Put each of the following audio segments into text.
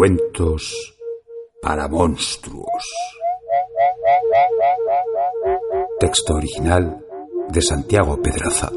Cuentos para monstruos. Texto original de Santiago Pedraza.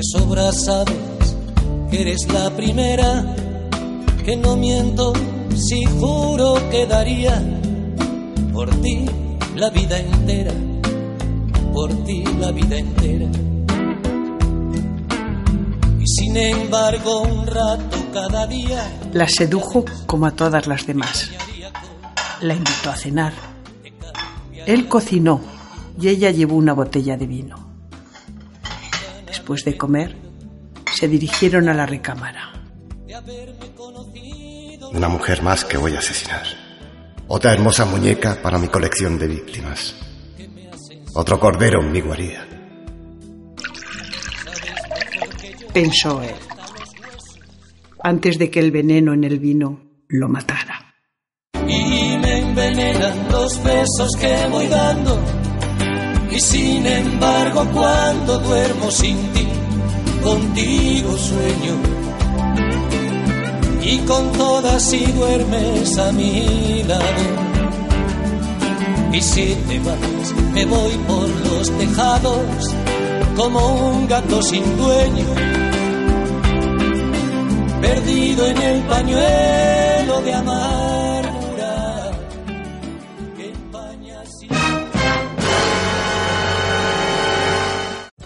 De sobra sabes que eres la primera, que no miento si juro que daría por ti la vida entera, por ti la vida entera. Y sin embargo un rato cada día La sedujo como a todas las demás. La invitó a cenar. Él cocinó y ella llevó una botella de vino. Después de comer, se dirigieron a la recámara. Una mujer más que voy a asesinar. Otra hermosa muñeca para mi colección de víctimas. Otro cordero en mi guarida. Pensó él. Antes de que el veneno en el vino lo matara. y me envenenan los besos que voy dando. Y sin embargo, cuando duermo sin ti, contigo sueño. Y con todas si duermes a mi lado. Y si te vas, me voy por los tejados como un gato sin dueño. Perdido en el pañuelo de amargura